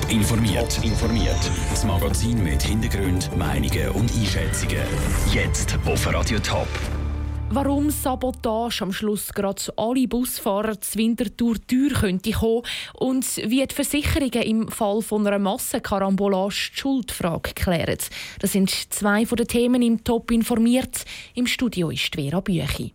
Top informiert. informiert. Das Magazin mit Hintergrund, Meinungen und Einschätzungen. Jetzt auf Radio Top. Warum Sabotage am Schluss gerade alle Busfahrer zur Wintertour teuer könnte kommen und wie die Versicherungen im Fall von einer Massenkarambolage die Schuldfrage klären. Das sind zwei von den Themen im Top informiert. Im Studio ist Vera Büchi.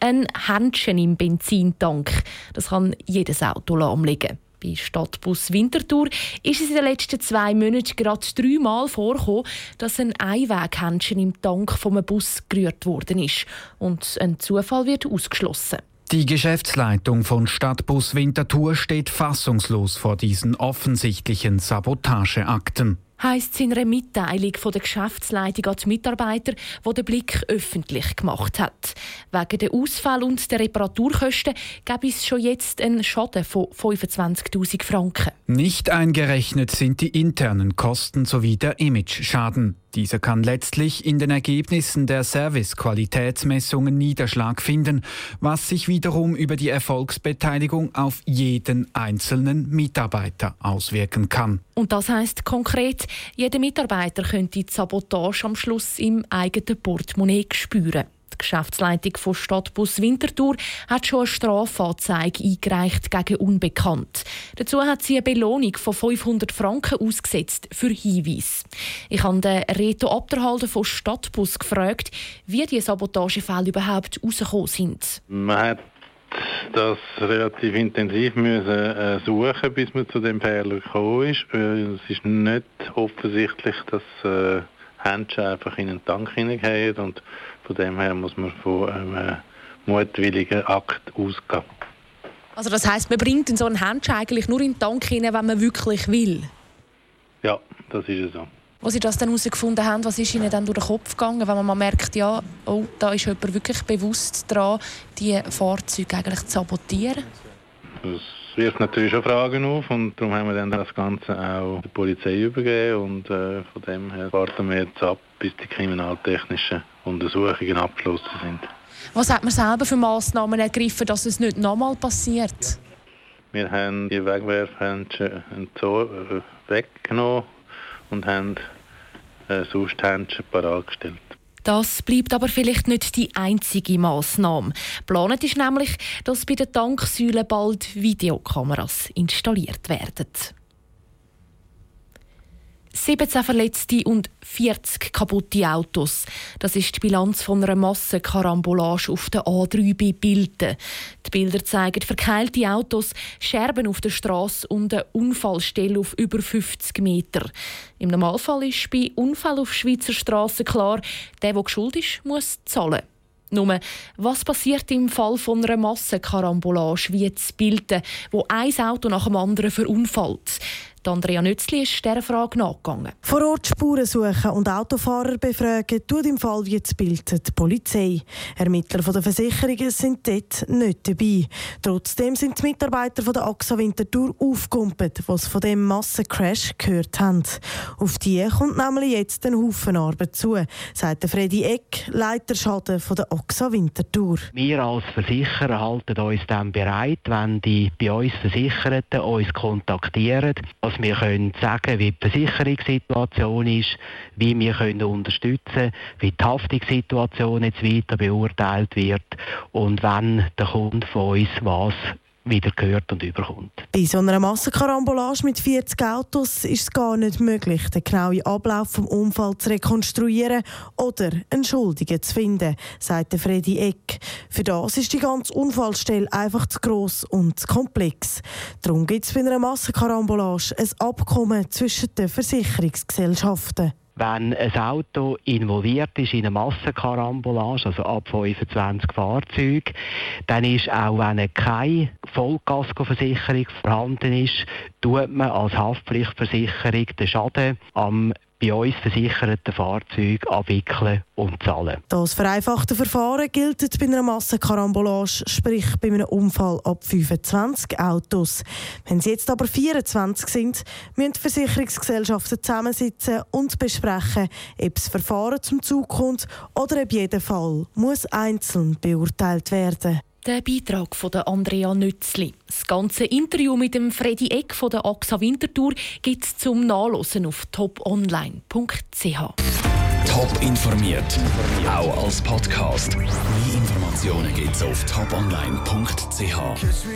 Ein Händchen im Benzintank. Das kann jedes Auto lahmlegen. Bei Stadtbus Winterthur ist es in den letzten zwei Monaten gerade dreimal vorgekommen, dass ein Einweghändchen im Tank vom Bus gerührt worden ist. Und ein Zufall wird ausgeschlossen. Die Geschäftsleitung von Stadtbus Winterthur steht fassungslos vor diesen offensichtlichen Sabotageakten heisst es in einer Mitteilung von der Geschäftsleitung an die Mitarbeiter, die den Blick öffentlich gemacht hat. Wegen der Ausfall und der Reparaturkosten gäbe es schon jetzt einen Schaden von 25.000 Franken. Nicht eingerechnet sind die internen Kosten sowie der Imageschaden. Dieser kann letztlich in den Ergebnissen der Servicequalitätsmessungen Niederschlag finden, was sich wiederum über die Erfolgsbeteiligung auf jeden einzelnen Mitarbeiter auswirken kann. Und das heißt konkret, jeder Mitarbeiter könnte die Sabotage am Schluss im eigenen Portemonnaie spüren. Die Geschäftsleitung von Stadtbus Winterthur hat schon eine Strafanzeige eingereicht gegen Unbekannt. Dazu hat sie eine Belohnung von 500 Franken ausgesetzt für Hinweis. Ich habe den Reto Abderhalter von Stadtbus gefragt, wie die Sabotagefälle überhaupt rausgekommen sind. Man das relativ intensiv müssen äh, suchen, bis man zu dem Fehler gekommen ist. Es ist nicht offensichtlich, dass äh, Händchen einfach in einen Tank hineingehen und von dem her muss man von einem mutwilligen Akt ausgehen. Also das heißt, man bringt in so einen Händchen eigentlich nur in den Tank hinein, wenn man wirklich will? Ja, das ist so. Als Sie das dann herausgefunden haben, was ist Ihnen dann durch den Kopf gegangen, wenn man mal merkt, ja, oh, da ist jemand wirklich bewusst dran, die Fahrzeuge eigentlich zu sabotieren? Das wirft natürlich schon Fragen auf und darum haben wir dann das Ganze auch der Polizei übergeben und äh, von dem her warten wir jetzt ab, bis die kriminaltechnischen Untersuchungen abgeschlossen sind. Was hat man selber für Massnahmen ergriffen, dass es nicht nochmal passiert? Wir haben die Wegwerfhändchen äh, weggenommen und haben äh, sonst Händchen parat gestellt. Das bleibt aber vielleicht nicht die einzige Massnahme. Planet ist nämlich, dass bei den Tanksäulen bald Videokameras installiert werden. 17 Verletzte und 40 kaputte Autos. Das ist die Bilanz von einer Massenkarambolage auf der A3 bei Bilden. Die Bilder zeigen verkeilte Autos, Scherben auf der Straße und eine Unfallstelle auf über 50 Meter. Im Normalfall ist bei Unfall auf Schweizer Straßen klar, der, der schuld ist, muss zahlen. Nur, was passiert im Fall von einer Massenkarambolage wie zu Bilden, wo ein Auto nach dem anderen verunfallt? Andrea Nützli ist dieser Frage nachgegangen. Vor Ort Spuren suchen und Autofahrer befragen tut im Fall wie zu bilden die Polizei. Ermittler von der Versicherungen sind dort nicht dabei. Trotzdem sind die Mitarbeiter von der AXA Winterthur aufgekumpelt, was von dem Massencrash gehört haben. Auf die kommt nämlich jetzt ein Haufen Arbeit zu, sagt Freddy Eck, Leiter Schaden von der AXA Winterthur. Wir als Versicherer halten uns dann bereit, wenn die bei uns Versicherten uns kontaktieren. Also wir können sagen, wie die Versicherungssituation ist, wie wir können unterstützen, wie die Haftungssituation jetzt weiter beurteilt wird und wenn der Kunde von uns was wieder gehört und überkommt. Bei so einer Massenkarambolage mit 40 Autos ist es gar nicht möglich, den genauen Ablauf des Unfalls zu rekonstruieren oder einen Schuldigen zu finden, sagt Freddy Eck. Für das ist die ganze Unfallstelle einfach zu gross und zu komplex. Darum gibt es bei einer Massenkarambolage ein Abkommen zwischen den Versicherungsgesellschaften. Wenn ein Auto involviert ist in eine Massenkarambolage, also ab 25 Fahrzeugen, dann ist auch, wenn keine Vollkaskoversicherung vorhanden ist, tut man als Haftpflichtversicherung den Schaden am bei uns versicherten Fahrzeugen abwickeln und zahlen. Das vereinfachte Verfahren gilt bei einer Massenkarambolage, sprich bei einem Unfall ab 25 Autos. Wenn es jetzt aber 24 sind, müssen Versicherungsgesellschaften zusammensitzen und besprechen, ob das Verfahren zum Zug kommt oder ob jeder Fall muss einzeln beurteilt werden Der Beitrag von Andrea Nützli. Das ganze Interview mit dem Freddy Eck von der AXA Winterthur gibt es zum Nachlesen auf toponline.ch. Top informiert, auch als Podcast. Mehr Informationen gibt es auf toponline.ch.